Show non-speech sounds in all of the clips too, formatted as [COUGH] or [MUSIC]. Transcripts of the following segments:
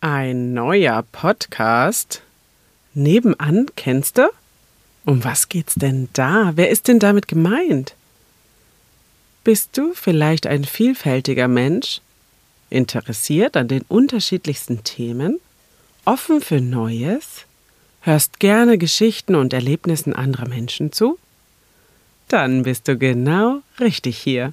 Ein neuer Podcast? Nebenan, kennst du? Um was geht's denn da? Wer ist denn damit gemeint? Bist du vielleicht ein vielfältiger Mensch, interessiert an den unterschiedlichsten Themen, offen für Neues, hörst gerne Geschichten und Erlebnissen anderer Menschen zu? Dann bist du genau richtig hier.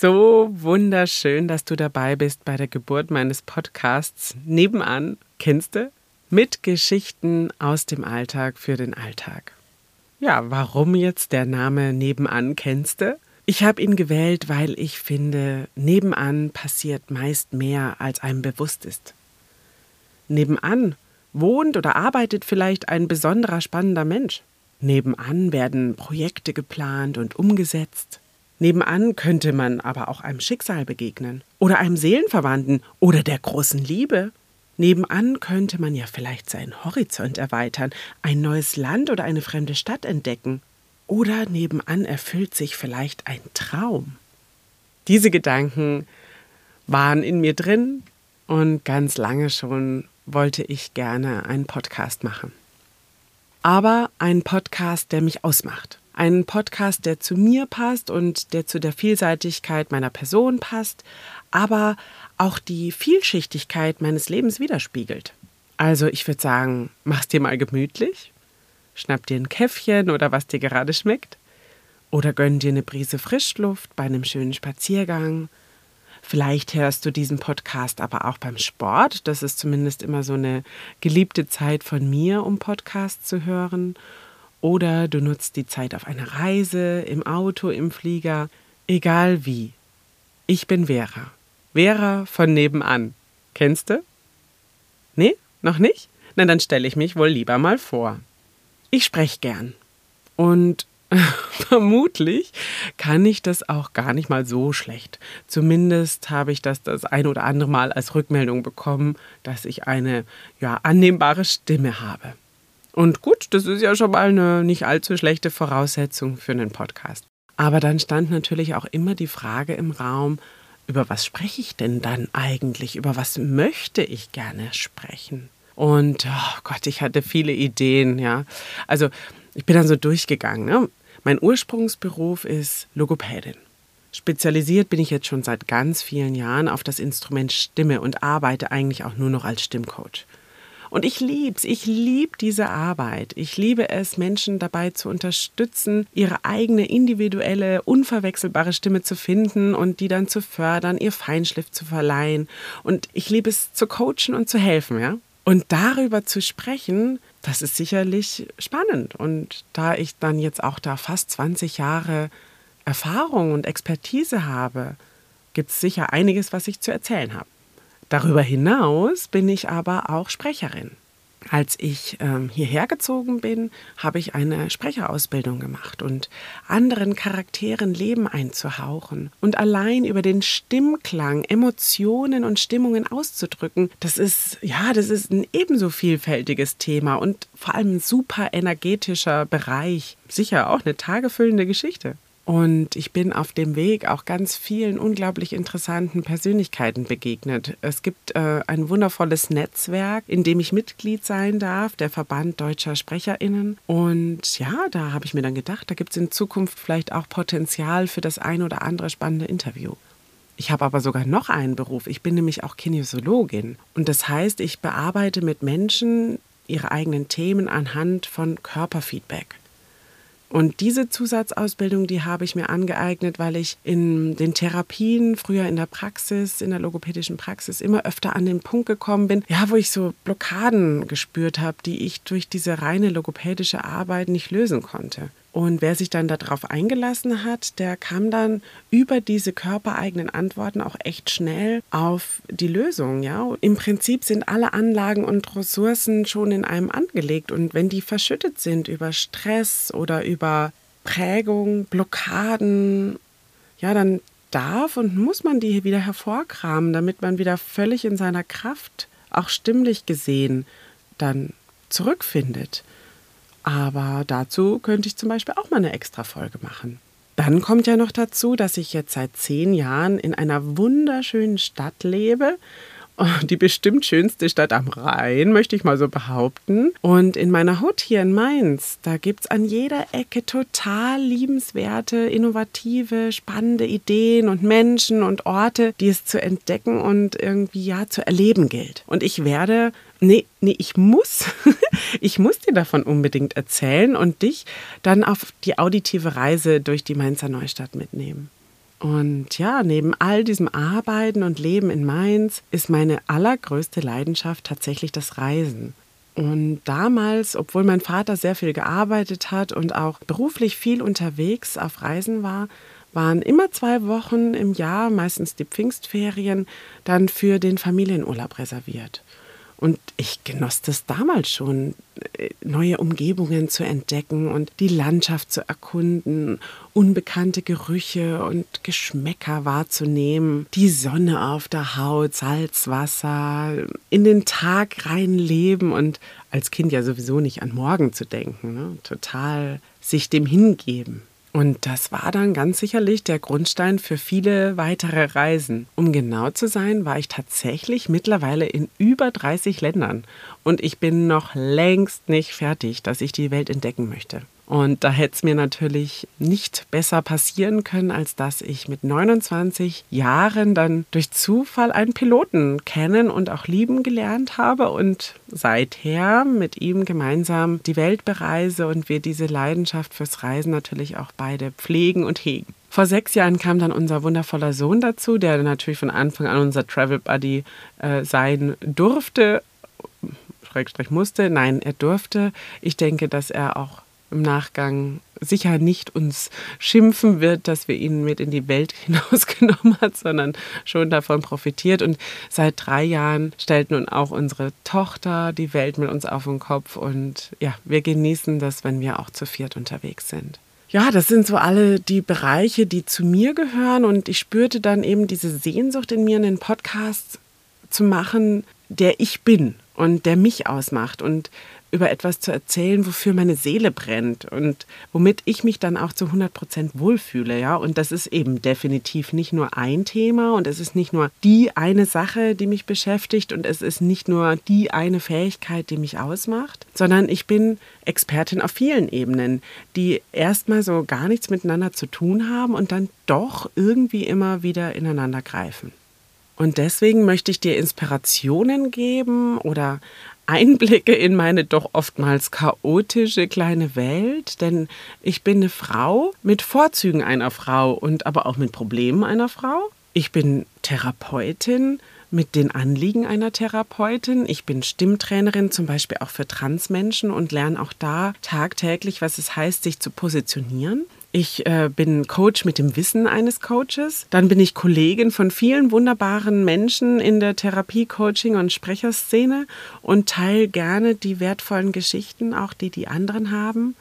so wunderschön, dass du dabei bist bei der Geburt meines Podcasts Nebenan, kennst du? Mit Geschichten aus dem Alltag für den Alltag. Ja, warum jetzt der Name Nebenan, kennst du? Ich habe ihn gewählt, weil ich finde, nebenan passiert meist mehr, als einem bewusst ist. Nebenan wohnt oder arbeitet vielleicht ein besonderer spannender Mensch. Nebenan werden Projekte geplant und umgesetzt. Nebenan könnte man aber auch einem Schicksal begegnen oder einem Seelenverwandten oder der großen Liebe. Nebenan könnte man ja vielleicht seinen Horizont erweitern, ein neues Land oder eine fremde Stadt entdecken. Oder nebenan erfüllt sich vielleicht ein Traum. Diese Gedanken waren in mir drin und ganz lange schon wollte ich gerne einen Podcast machen. Aber einen Podcast, der mich ausmacht einen Podcast, der zu mir passt und der zu der Vielseitigkeit meiner Person passt, aber auch die Vielschichtigkeit meines Lebens widerspiegelt. Also ich würde sagen, mach's dir mal gemütlich, schnapp dir ein Käffchen oder was dir gerade schmeckt, oder gönn dir eine Brise Frischluft bei einem schönen Spaziergang. Vielleicht hörst du diesen Podcast aber auch beim Sport. Das ist zumindest immer so eine geliebte Zeit von mir, um Podcasts zu hören. Oder du nutzt die Zeit auf einer Reise, im Auto, im Flieger, egal wie. Ich bin Vera. Vera von nebenan. Kennst du? Nee, noch nicht? Na, dann stelle ich mich wohl lieber mal vor. Ich spreche gern. Und [LAUGHS] vermutlich kann ich das auch gar nicht mal so schlecht. Zumindest habe ich das das ein oder andere Mal als Rückmeldung bekommen, dass ich eine ja annehmbare Stimme habe. Und gut, das ist ja schon mal eine nicht allzu schlechte Voraussetzung für einen Podcast. Aber dann stand natürlich auch immer die Frage im Raum, über was spreche ich denn dann eigentlich? Über was möchte ich gerne sprechen? Und oh Gott, ich hatte viele Ideen, ja. Also ich bin dann so durchgegangen. Ne? Mein Ursprungsberuf ist Logopädin. Spezialisiert bin ich jetzt schon seit ganz vielen Jahren auf das Instrument Stimme und arbeite eigentlich auch nur noch als Stimmcoach. Und ich lieb's, ich lieb diese Arbeit. Ich liebe es, Menschen dabei zu unterstützen, ihre eigene individuelle, unverwechselbare Stimme zu finden und die dann zu fördern, ihr Feinschliff zu verleihen. Und ich liebe es zu coachen und zu helfen, ja. Und darüber zu sprechen, das ist sicherlich spannend. Und da ich dann jetzt auch da fast 20 Jahre Erfahrung und Expertise habe, gibt es sicher einiges, was ich zu erzählen habe. Darüber hinaus bin ich aber auch Sprecherin. Als ich ähm, hierher gezogen bin, habe ich eine Sprecherausbildung gemacht und anderen Charakteren Leben einzuhauchen und allein über den Stimmklang Emotionen und Stimmungen auszudrücken, das ist ja, das ist ein ebenso vielfältiges Thema und vor allem ein super energetischer Bereich. Sicher auch eine tagefüllende Geschichte. Und ich bin auf dem Weg auch ganz vielen unglaublich interessanten Persönlichkeiten begegnet. Es gibt äh, ein wundervolles Netzwerk, in dem ich Mitglied sein darf, der Verband Deutscher Sprecherinnen. Und ja, da habe ich mir dann gedacht, da gibt es in Zukunft vielleicht auch Potenzial für das ein oder andere spannende Interview. Ich habe aber sogar noch einen Beruf. Ich bin nämlich auch Kinesiologin. Und das heißt, ich bearbeite mit Menschen ihre eigenen Themen anhand von Körperfeedback. Und diese Zusatzausbildung, die habe ich mir angeeignet, weil ich in den Therapien, früher in der Praxis, in der logopädischen Praxis, immer öfter an den Punkt gekommen bin, ja, wo ich so Blockaden gespürt habe, die ich durch diese reine logopädische Arbeit nicht lösen konnte. Und wer sich dann darauf eingelassen hat, der kam dann über diese körpereigenen Antworten auch echt schnell auf die Lösung. Ja? Im Prinzip sind alle Anlagen und Ressourcen schon in einem angelegt. Und wenn die verschüttet sind über Stress oder über Prägung, Blockaden, ja, dann darf und muss man die wieder hervorkramen, damit man wieder völlig in seiner Kraft, auch stimmlich gesehen, dann zurückfindet. Aber dazu könnte ich zum Beispiel auch mal eine extra Folge machen. Dann kommt ja noch dazu, dass ich jetzt seit zehn Jahren in einer wunderschönen Stadt lebe [LAUGHS] die bestimmt schönste Stadt am Rhein, möchte ich mal so behaupten. Und in meiner Hut hier in Mainz, da gibt es an jeder Ecke total liebenswerte, innovative, spannende Ideen und Menschen und Orte, die es zu entdecken und irgendwie ja zu erleben gilt. Und ich werde Nee, nee, ich muss, [LAUGHS] ich muss dir davon unbedingt erzählen und dich dann auf die auditive Reise durch die Mainzer Neustadt mitnehmen. Und ja, neben all diesem Arbeiten und Leben in Mainz ist meine allergrößte Leidenschaft tatsächlich das Reisen. Und damals, obwohl mein Vater sehr viel gearbeitet hat und auch beruflich viel unterwegs auf Reisen war, waren immer zwei Wochen im Jahr, meistens die Pfingstferien, dann für den Familienurlaub reserviert. Und ich genoss das damals schon, äh, neue Umgebungen zu entdecken und die Landschaft zu erkunden, unbekannte Gerüche und Geschmäcker wahrzunehmen, die Sonne auf der Haut, Salzwasser, in den Tag reinleben und als Kind ja sowieso nicht an morgen zu denken, ne? total sich dem hingeben. Und das war dann ganz sicherlich der Grundstein für viele weitere Reisen. Um genau zu sein, war ich tatsächlich mittlerweile in über 30 Ländern. Und ich bin noch längst nicht fertig, dass ich die Welt entdecken möchte. Und da hätte es mir natürlich nicht besser passieren können, als dass ich mit 29 Jahren dann durch Zufall einen Piloten kennen und auch lieben gelernt habe und seither mit ihm gemeinsam die Welt bereise und wir diese Leidenschaft fürs Reisen natürlich auch beide pflegen und hegen. Vor sechs Jahren kam dann unser wundervoller Sohn dazu, der natürlich von Anfang an unser Travel Buddy äh, sein durfte. Schrägstrich musste. Nein, er durfte. Ich denke, dass er auch im Nachgang sicher nicht uns schimpfen wird, dass wir ihn mit in die Welt [LAUGHS] hinausgenommen hat, sondern schon davon profitiert. Und seit drei Jahren stellt nun auch unsere Tochter die Welt mit uns auf den Kopf. Und ja, wir genießen das, wenn wir auch zu viert unterwegs sind. Ja, das sind so alle die Bereiche, die zu mir gehören. Und ich spürte dann eben diese Sehnsucht in mir, einen Podcast zu machen, der ich bin und der mich ausmacht. Und über etwas zu erzählen, wofür meine Seele brennt und womit ich mich dann auch zu 100 Prozent wohlfühle. Ja? Und das ist eben definitiv nicht nur ein Thema und es ist nicht nur die eine Sache, die mich beschäftigt und es ist nicht nur die eine Fähigkeit, die mich ausmacht, sondern ich bin Expertin auf vielen Ebenen, die erstmal so gar nichts miteinander zu tun haben und dann doch irgendwie immer wieder ineinander greifen. Und deswegen möchte ich dir Inspirationen geben oder Einblicke in meine doch oftmals chaotische kleine Welt, denn ich bin eine Frau mit Vorzügen einer Frau und aber auch mit Problemen einer Frau. Ich bin Therapeutin mit den Anliegen einer Therapeutin. Ich bin Stimmtrainerin zum Beispiel auch für Transmenschen und lerne auch da tagtäglich, was es heißt, sich zu positionieren. Ich äh, bin Coach mit dem Wissen eines Coaches. Dann bin ich Kollegin von vielen wunderbaren Menschen in der Therapie, Coaching und Sprecherszene und teile gerne die wertvollen Geschichten, auch die die anderen haben.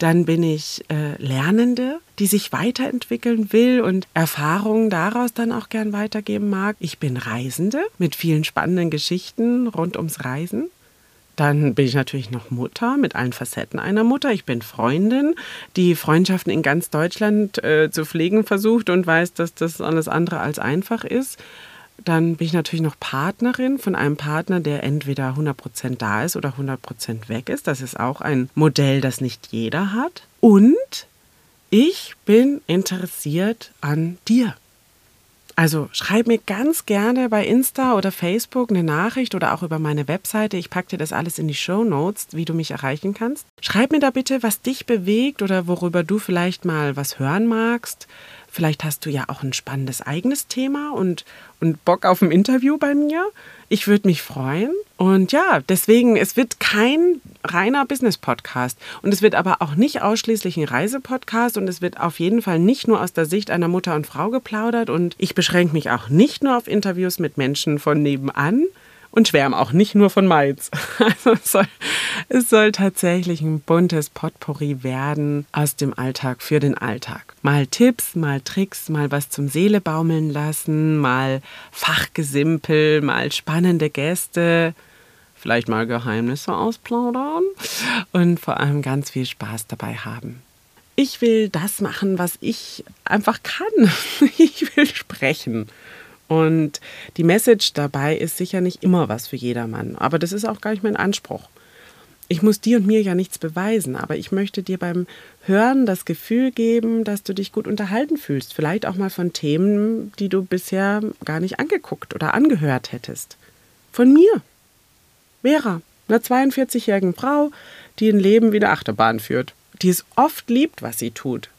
Dann bin ich äh, Lernende, die sich weiterentwickeln will und Erfahrungen daraus dann auch gern weitergeben mag. Ich bin Reisende mit vielen spannenden Geschichten rund ums Reisen. Dann bin ich natürlich noch Mutter mit allen Facetten einer Mutter. Ich bin Freundin, die Freundschaften in ganz Deutschland äh, zu pflegen versucht und weiß, dass das alles andere als einfach ist. Dann bin ich natürlich noch Partnerin von einem Partner, der entweder 100% da ist oder 100% weg ist. Das ist auch ein Modell, das nicht jeder hat. Und ich bin interessiert an dir. Also schreib mir ganz gerne bei Insta oder Facebook eine Nachricht oder auch über meine Webseite. Ich packe dir das alles in die Show Notes, wie du mich erreichen kannst. Schreib mir da bitte, was dich bewegt oder worüber du vielleicht mal was hören magst. Vielleicht hast du ja auch ein spannendes eigenes Thema und, und Bock auf ein Interview bei mir. Ich würde mich freuen. Und ja, deswegen, es wird kein reiner Business-Podcast. Und es wird aber auch nicht ausschließlich ein Reisepodcast. Und es wird auf jeden Fall nicht nur aus der Sicht einer Mutter und Frau geplaudert. Und ich beschränke mich auch nicht nur auf Interviews mit Menschen von nebenan, und schwärmen auch nicht nur von Mainz. [LAUGHS] Also es soll, es soll tatsächlich ein buntes Potpourri werden aus dem Alltag für den Alltag. Mal Tipps, mal Tricks, mal was zum Seele baumeln lassen, mal Fachgesimpel, mal spannende Gäste, vielleicht mal Geheimnisse ausplaudern und vor allem ganz viel Spaß dabei haben. Ich will das machen, was ich einfach kann. [LAUGHS] Ich will sprechen. Und die Message dabei ist sicher nicht immer was für jedermann, aber das ist auch gar nicht mein Anspruch. Ich muss dir und mir ja nichts beweisen, aber ich möchte dir beim Hören das Gefühl geben, dass du dich gut unterhalten fühlst. Vielleicht auch mal von Themen, die du bisher gar nicht angeguckt oder angehört hättest. Von mir. Vera, einer 42-jährigen Frau, die ein Leben wie eine Achterbahn führt, die es oft liebt, was sie tut,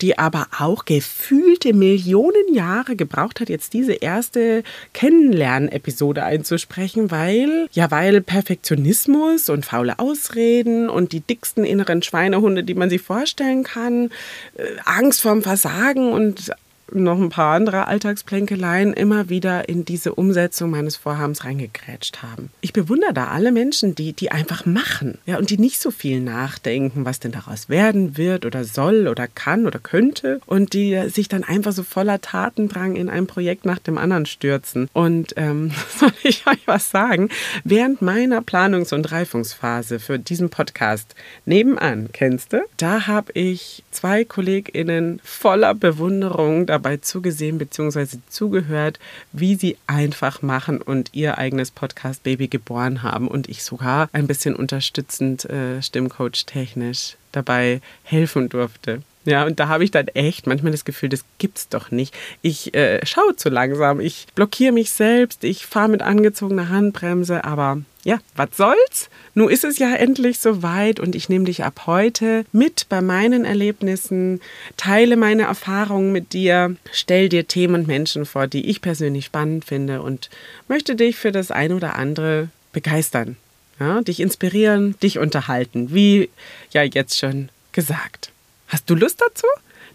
die aber auch gefühlte Millionen Jahre gebraucht hat, jetzt diese erste Kennenlernen-Episode einzusprechen, weil, ja, weil Perfektionismus und faule Ausreden und die dicksten inneren Schweinehunde, die man sich vorstellen kann, äh, Angst vorm Versagen und noch ein paar andere Alltagsplänkeleien immer wieder in diese Umsetzung meines Vorhabens reingegrätscht haben. Ich bewundere da alle Menschen, die, die einfach machen ja, und die nicht so viel nachdenken, was denn daraus werden wird oder soll oder kann oder könnte und die sich dann einfach so voller Tatendrang in ein Projekt nach dem anderen stürzen. Und ähm, [LAUGHS] soll ich euch was sagen? Während meiner Planungs- und Reifungsphase für diesen Podcast nebenan, kennst du, da habe ich zwei KollegInnen voller Bewunderung dabei dabei zugesehen bzw. zugehört, wie sie einfach machen und ihr eigenes Podcast-Baby geboren haben und ich sogar ein bisschen unterstützend äh, Stimmcoach technisch dabei helfen durfte. Ja, und da habe ich dann echt manchmal das Gefühl, das gibt's doch nicht. Ich äh, schaue zu langsam, ich blockiere mich selbst, ich fahre mit angezogener Handbremse, aber ja, was soll's? Nun ist es ja endlich soweit und ich nehme dich ab heute mit bei meinen Erlebnissen, teile meine Erfahrungen mit dir, stell dir Themen und Menschen vor, die ich persönlich spannend finde und möchte dich für das ein oder andere begeistern. Ja, dich inspirieren, dich unterhalten, wie ja jetzt schon gesagt. Hast du Lust dazu?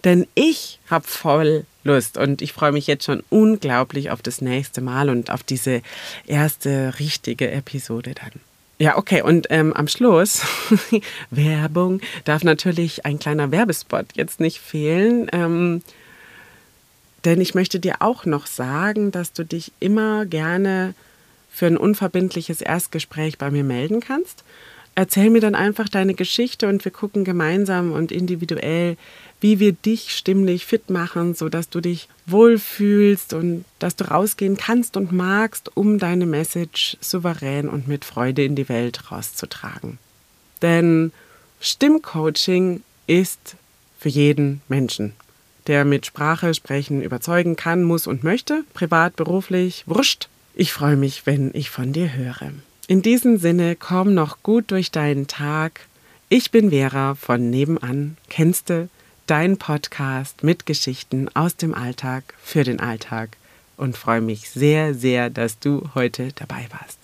Denn ich habe voll Lust und ich freue mich jetzt schon unglaublich auf das nächste Mal und auf diese erste richtige Episode dann. Ja, okay, und ähm, am Schluss, [LAUGHS] Werbung, darf natürlich ein kleiner Werbespot jetzt nicht fehlen. Ähm, denn ich möchte dir auch noch sagen, dass du dich immer gerne für ein unverbindliches Erstgespräch bei mir melden kannst. Erzähl mir dann einfach deine Geschichte und wir gucken gemeinsam und individuell, wie wir dich stimmlich fit machen, sodass du dich wohlfühlst und dass du rausgehen kannst und magst, um deine Message souverän und mit Freude in die Welt rauszutragen. Denn Stimmcoaching ist für jeden Menschen, der mit Sprache sprechen überzeugen kann, muss und möchte, privat, beruflich, wurscht. Ich freue mich, wenn ich von dir höre. In diesem Sinne, komm noch gut durch deinen Tag. Ich bin Vera von Nebenan. Kennst du dein Podcast mit Geschichten aus dem Alltag für den Alltag und freue mich sehr, sehr, dass du heute dabei warst.